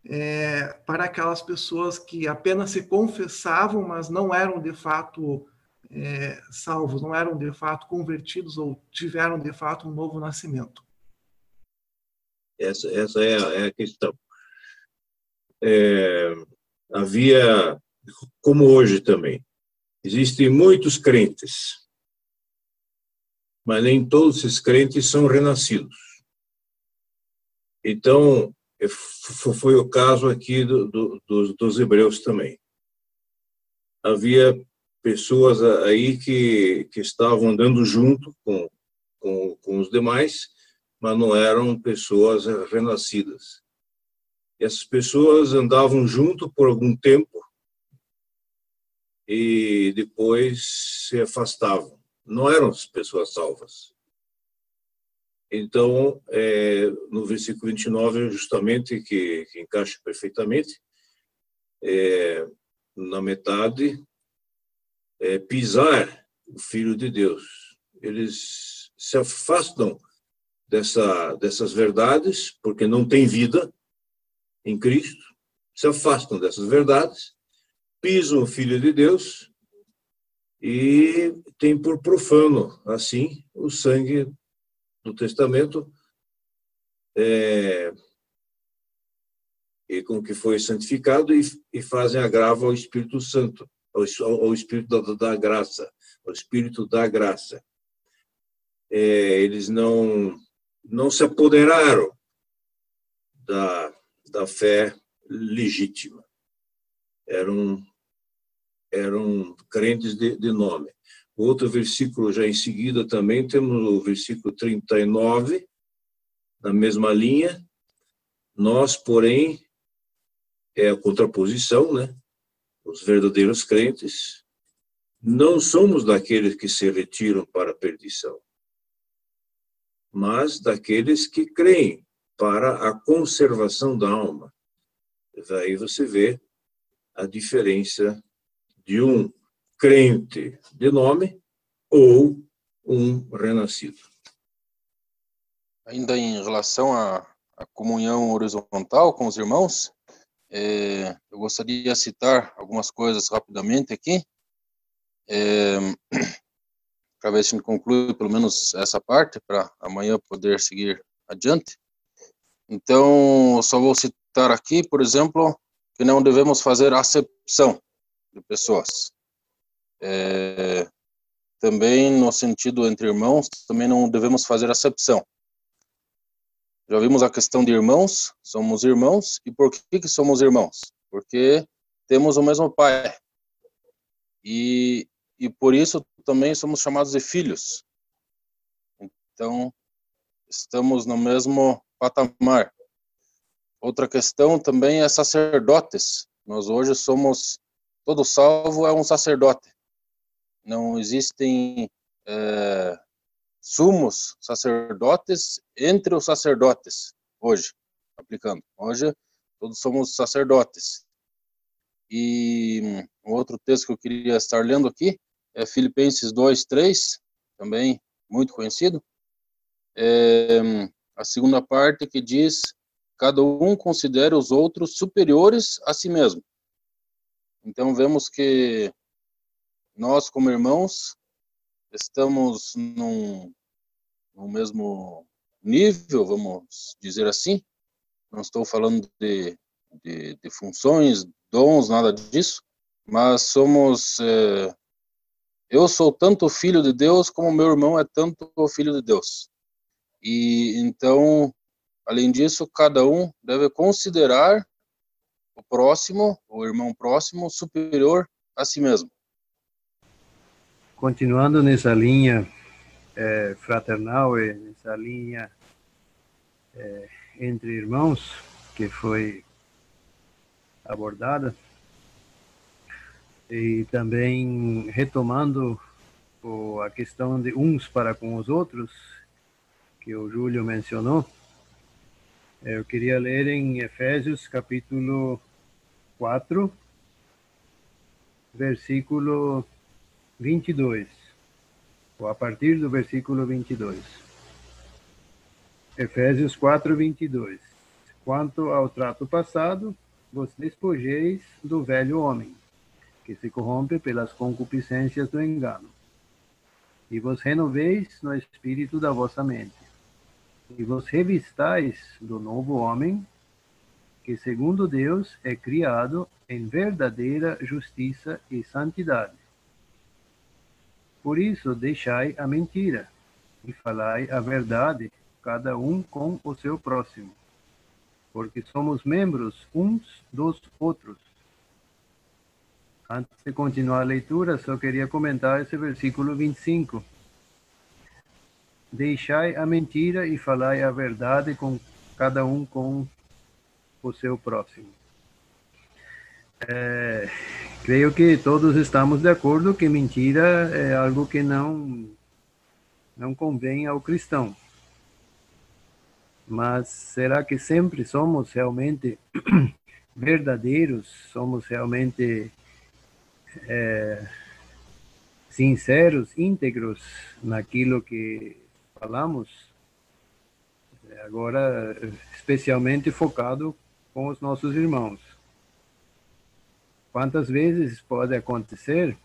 é, para aquelas pessoas que apenas se confessavam, mas não eram de fato é, salvos, não eram de fato convertidos ou tiveram de fato um novo nascimento. Essa, essa é, a, é a questão. É, havia, como hoje também, existem muitos crentes mas nem todos esses crentes são renascidos. Então, é, foi o caso aqui do, do, dos, dos hebreus também. Havia pessoas aí que, que estavam andando junto com, com, com os demais, mas não eram pessoas renascidas. Essas pessoas andavam junto por algum tempo e depois se afastavam não eram pessoas salvas. Então, é, no versículo 29, justamente, que, que encaixa perfeitamente, é, na metade, é, pisar o Filho de Deus. Eles se afastam dessa, dessas verdades, porque não tem vida em Cristo, se afastam dessas verdades, pisam o Filho de Deus e tem por profano, assim, o sangue do testamento é, e com que foi santificado e, e fazem agravo ao Espírito Santo, ao, ao Espírito da, da, graça, ao Espírito da graça. É, eles não não se apoderaram da, da fé legítima. Eram eram crentes de, de nome. Outro versículo já em seguida também temos o versículo 39, na mesma linha. Nós, porém, é a contraposição, né? Os verdadeiros crentes não somos daqueles que se retiram para a perdição, mas daqueles que creem para a conservação da alma. Daí você vê a diferença de um crente de nome ou um renascido. Ainda em relação à, à comunhão horizontal com os irmãos, é, eu gostaria de citar algumas coisas rapidamente aqui, é, para ver se a gente conclui pelo menos essa parte, para amanhã poder seguir adiante. Então, só vou citar aqui, por exemplo, que não devemos fazer acepção de pessoas. É, também no sentido entre irmãos, também não devemos fazer acepção. Já vimos a questão de irmãos, somos irmãos, e por que, que somos irmãos? Porque temos o mesmo pai. E, e por isso também somos chamados de filhos. Então, estamos no mesmo patamar. Outra questão também é sacerdotes. Nós hoje somos, todo salvo é um sacerdote não existem é, sumos sacerdotes entre os sacerdotes hoje, aplicando. Hoje todos somos sacerdotes. E um outro texto que eu queria estar lendo aqui é Filipenses 2, 3, também muito conhecido. É, a segunda parte que diz: cada um considere os outros superiores a si mesmo. Então vemos que nós, como irmãos, estamos num, no mesmo nível, vamos dizer assim. Não estou falando de, de, de funções, dons, nada disso, mas somos. É, eu sou tanto filho de Deus como meu irmão é tanto filho de Deus. E então, além disso, cada um deve considerar o próximo, o irmão próximo, superior a si mesmo. Continuando nessa linha é, fraternal, nessa linha é, entre irmãos que foi abordada, e também retomando a questão de uns para com os outros, que o Júlio mencionou, eu queria ler em Efésios capítulo 4, versículo 22, ou a partir do versículo 22. Efésios 4, 22. Quanto ao trato passado, vos despojeis do velho homem, que se corrompe pelas concupiscências do engano, e vos renoveis no espírito da vossa mente, e vos revistais do novo homem, que segundo Deus é criado em verdadeira justiça e santidade. Por isso, deixai a mentira e falai a verdade, cada um com o seu próximo, porque somos membros uns dos outros. Antes de continuar a leitura, só queria comentar esse versículo 25. Deixai a mentira e falai a verdade com cada um com o seu próximo. É, creio que todos estamos de acordo que mentira é algo que não não convém ao cristão. Mas será que sempre somos realmente verdadeiros? Somos realmente é, sinceros, íntegros naquilo que falamos? Agora, especialmente focado com os nossos irmãos. Quantas vezes pode acontecer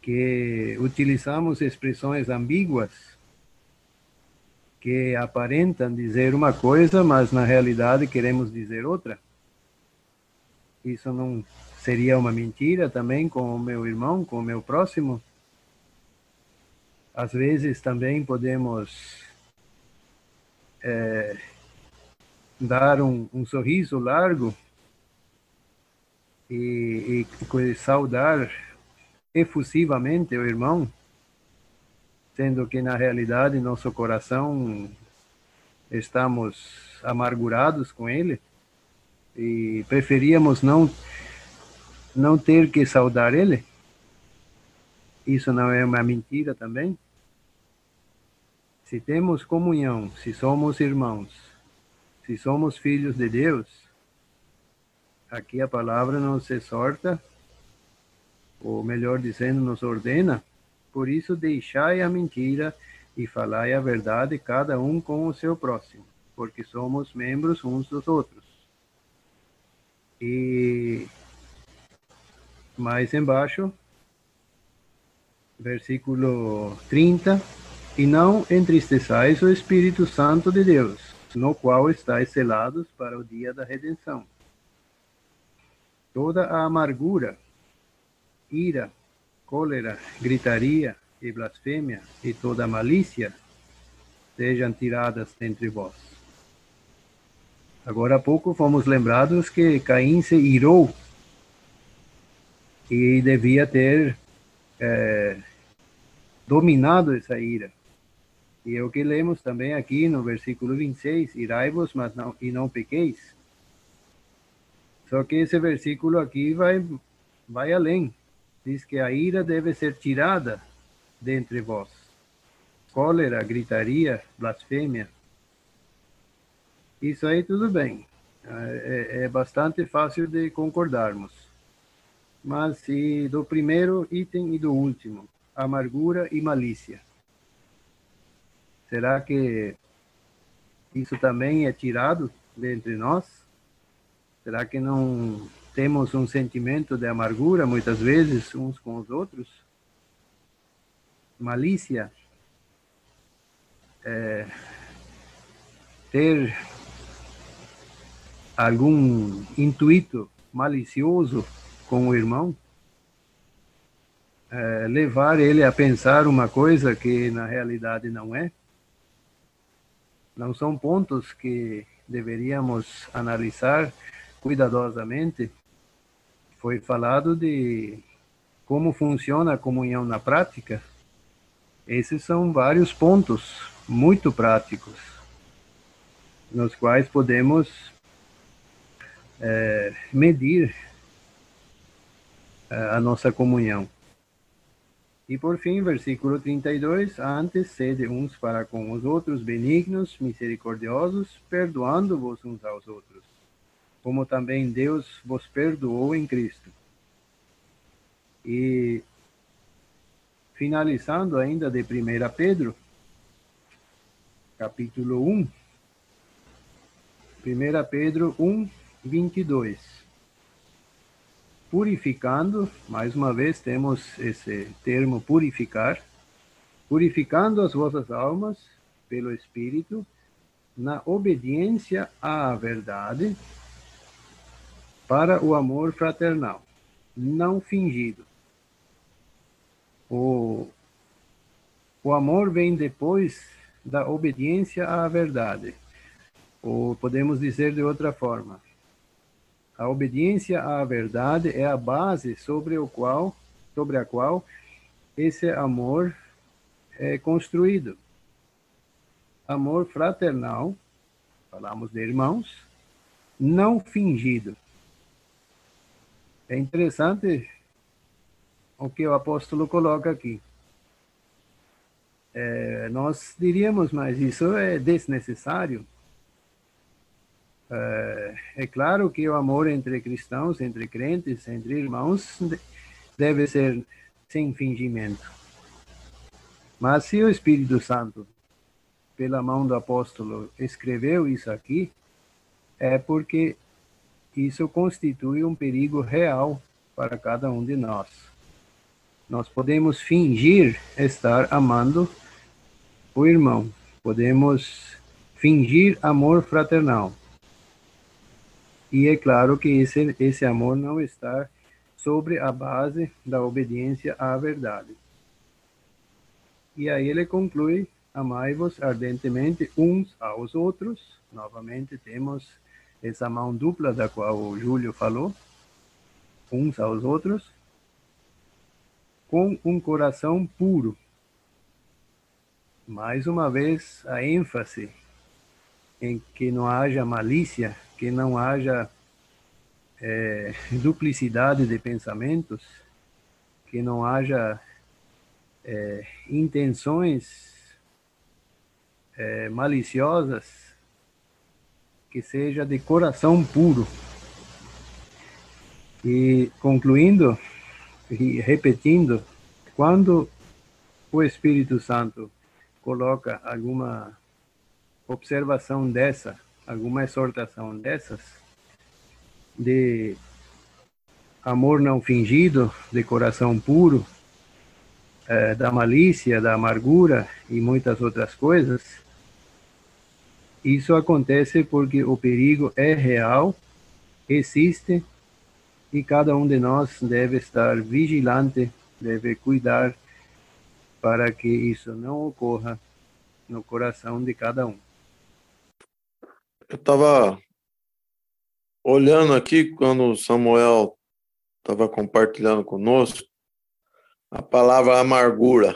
que utilizamos expressões ambíguas que aparentam dizer uma coisa, mas na realidade queremos dizer outra? Isso não seria uma mentira também com o meu irmão, com o meu próximo? Às vezes também podemos é, dar um, um, sorriso largo e, e saudar efusivamente o irmão, sendo que na realidade nosso coração estamos amargurados com ele e preferíamos não não ter que saudar ele. Isso não é uma mentira também? Se temos comunhão, se somos irmãos, se somos filhos de Deus, aqui a palavra nos exorta, ou melhor dizendo, nos ordena, por isso deixai a mentira e falai a verdade, cada um com o seu próximo, porque somos membros uns dos outros. E mais embaixo, versículo 30, e não entristeçais o Espírito Santo de Deus, no qual estáis selados para o dia da redenção. Toda a amargura, ira, cólera, gritaria e blasfêmia e toda a malícia sejam tiradas entre vós. Agora há pouco fomos lembrados que Caim se irou e devia ter é, dominado essa ira. E é o que lemos também aqui no versículo 26, irai-vos, mas não, e não pequeis. Só que esse versículo aqui vai, vai além. Diz que a ira deve ser tirada dentre vós. Cólera, gritaria, blasfêmia. Isso aí tudo bem. É, é bastante fácil de concordarmos. Mas e do primeiro item e do último, amargura e malícia. Será que isso também é tirado dentre nós? Será que não temos um sentimento de amargura muitas vezes uns com os outros? Malícia? É, ter algum intuito malicioso com o irmão? É, levar ele a pensar uma coisa que na realidade não é? Não são pontos que deveríamos analisar cuidadosamente. Foi falado de como funciona a comunhão na prática. Esses são vários pontos muito práticos, nos quais podemos é, medir é, a nossa comunhão. E por fim, versículo 32, antes sede uns para com os outros benignos, misericordiosos, perdoando-vos uns aos outros, como também Deus vos perdoou em Cristo. E finalizando ainda de 1 Pedro, capítulo 1, 1 Pedro 1, 22 purificando, mais uma vez temos esse termo purificar, purificando as vossas almas pelo Espírito, na obediência à verdade, para o amor fraternal, não fingido. O, o amor vem depois da obediência à verdade. Ou podemos dizer de outra forma, a obediência à verdade é a base sobre o qual, sobre a qual esse amor é construído. Amor fraternal, falamos de irmãos, não fingido. É interessante o que o apóstolo coloca aqui. é, nós diríamos, mas isso é desnecessário. É, é claro que o amor entre cristãos, entre crentes, entre irmãos, deve ser sem fingimento. Mas se o Espírito Santo, pela mão do apóstolo, escreveu isso aqui, é porque isso constitui um perigo real para cada um de nós. Nós podemos fingir estar amando o irmão, podemos fingir amor fraternal, e é claro que esse, esse amor não está sobre a base da obediência à verdade. E aí ele conclui: amai-vos ardentemente uns aos outros. Novamente temos essa mão dupla da qual o Júlio falou, uns aos outros, com um coração puro. Mais uma vez, a ênfase em que não haja malícia que não haja é, duplicidade de pensamentos, que não haja é, intenções é, maliciosas, que seja de coração puro. E concluindo e repetindo, quando o Espírito Santo coloca alguma observação dessa alguma exortação dessas, de amor não fingido, de coração puro, é, da malícia, da amargura e muitas outras coisas, isso acontece porque o perigo é real, existe e cada um de nós deve estar vigilante, deve cuidar para que isso não ocorra no coração de cada um eu estava olhando aqui quando o Samuel estava compartilhando conosco a palavra amargura.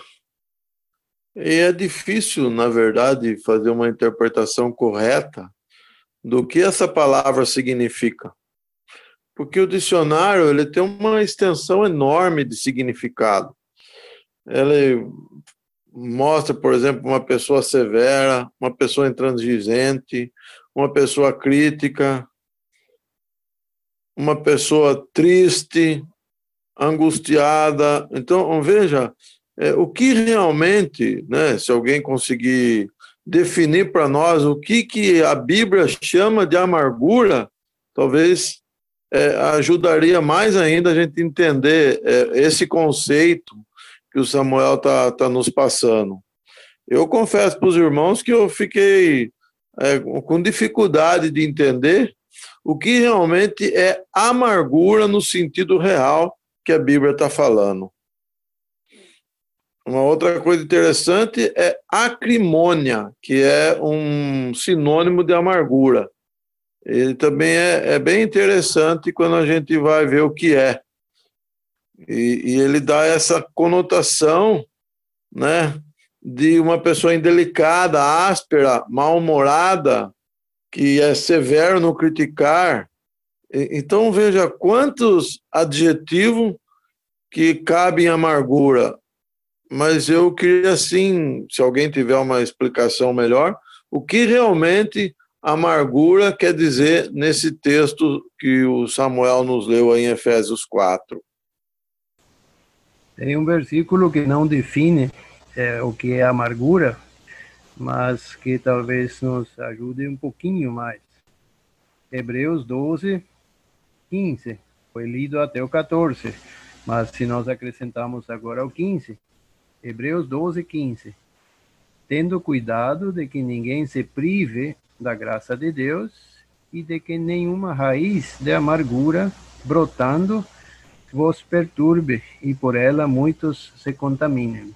E é difícil, na verdade, fazer uma interpretação correta do que essa palavra significa. Porque o dicionário ele tem uma extensão enorme de significado. Ele mostra, por exemplo, uma pessoa severa, uma pessoa intransigente, uma pessoa crítica, uma pessoa triste, angustiada. Então, veja, é, o que realmente, né, se alguém conseguir definir para nós o que, que a Bíblia chama de amargura, talvez é, ajudaria mais ainda a gente entender é, esse conceito que o Samuel está tá nos passando. Eu confesso para os irmãos que eu fiquei é, com dificuldade de entender o que realmente é amargura no sentido real que a Bíblia está falando. Uma outra coisa interessante é acrimônia, que é um sinônimo de amargura. Ele também é, é bem interessante quando a gente vai ver o que é. E, e ele dá essa conotação, né, de uma pessoa indelicada, áspera, mal-humorada, que é severo no criticar. Então veja quantos adjetivos que cabem amargura. Mas eu queria assim, se alguém tiver uma explicação melhor, o que realmente amargura quer dizer nesse texto que o Samuel nos leu em Efésios 4. Tem um versículo que não define é, o que é amargura, mas que talvez nos ajude um pouquinho mais. Hebreus 12, 15. Foi lido até o 14, mas se nós acrescentamos agora o 15, Hebreus 12, 15. Tendo cuidado de que ninguém se prive da graça de Deus e de que nenhuma raiz de amargura brotando vos perturbe e por ela muitos se contaminem.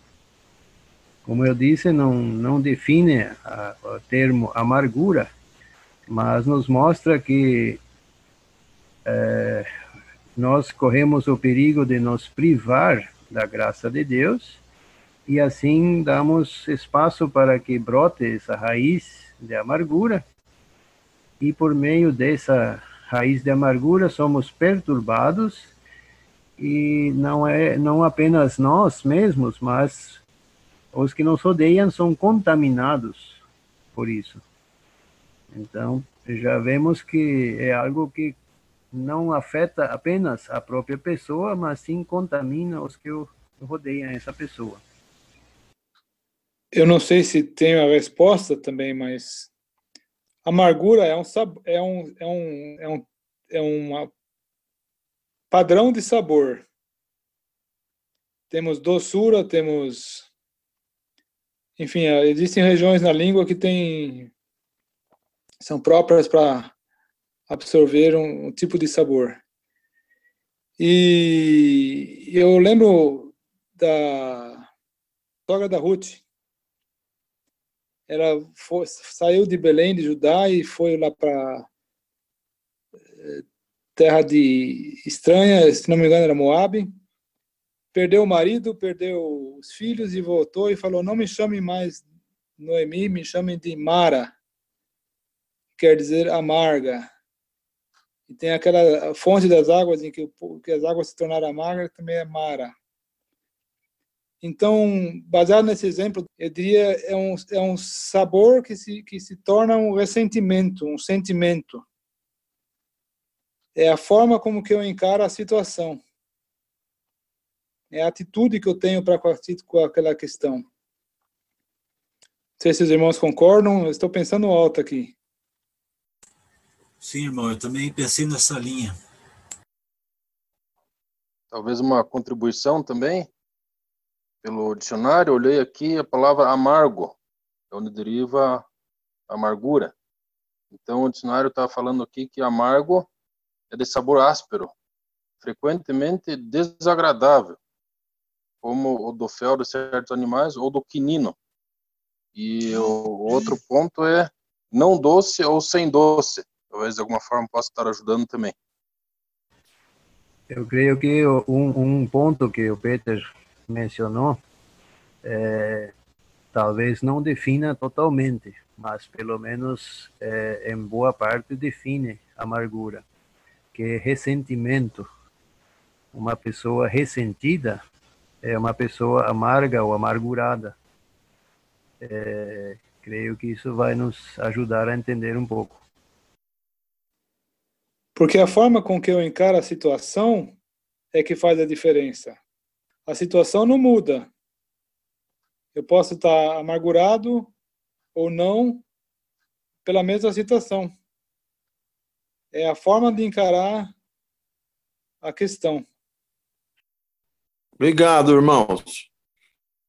Como eu disse, não, não define a, o termo amargura, mas nos mostra que é, nós corremos o perigo de nos privar da graça de Deus e assim damos espaço para que brote essa raiz de amargura. E por meio dessa raiz de amargura somos perturbados e não é não apenas nós mesmos, mas os que nos rodeiam são contaminados por isso. Então, já vemos que é algo que não afeta apenas a própria pessoa, mas sim contamina os que rodeiam essa pessoa. Eu não sei se tenho a resposta também, mas amargura é um é um é um é um é um padrão de sabor. Temos doçura, temos enfim, existem regiões na língua que tem são próprias para absorver um, um, tipo de sabor. E eu lembro da sogra da Ruth. Ela foi, saiu de Belém, de Judá, e foi lá para eh, terra de estranha, se não me engano era Moab. Perdeu o marido, perdeu os filhos e voltou e falou: Não me chame mais Noemi, me chame de Mara, quer dizer amarga. E tem aquela fonte das águas em que, que as águas se tornaram amargas, também é Mara. Então, baseado nesse exemplo, eu diria é um é um sabor que se que se torna um ressentimento, um sentimento. É a forma como que eu encaro a situação. É a atitude que eu tenho para com aquela questão. Não sei se os irmãos concordam, eu estou pensando alto aqui. Sim, irmão, eu também pensei nessa linha. Talvez uma contribuição também pelo dicionário, olhei aqui a palavra amargo, é onde deriva amargura. Então o dicionário está falando aqui que amargo é de sabor áspero, frequentemente desagradável, como o do fel de certos animais ou do quinino. E o outro ponto é não doce ou sem doce, talvez de alguma forma possa estar ajudando também. Eu creio que um, um ponto que o Peter mencionou é, talvez não defina totalmente, mas pelo menos é, em boa parte define amargura, que é ressentimento. Uma pessoa ressentida é uma pessoa amarga ou amargurada. É, creio que isso vai nos ajudar a entender um pouco. Porque a forma com que eu encaro a situação é que faz a diferença. A situação não muda. Eu posso estar amargurado ou não pela mesma situação. É a forma de encarar a questão. Obrigado, irmãos.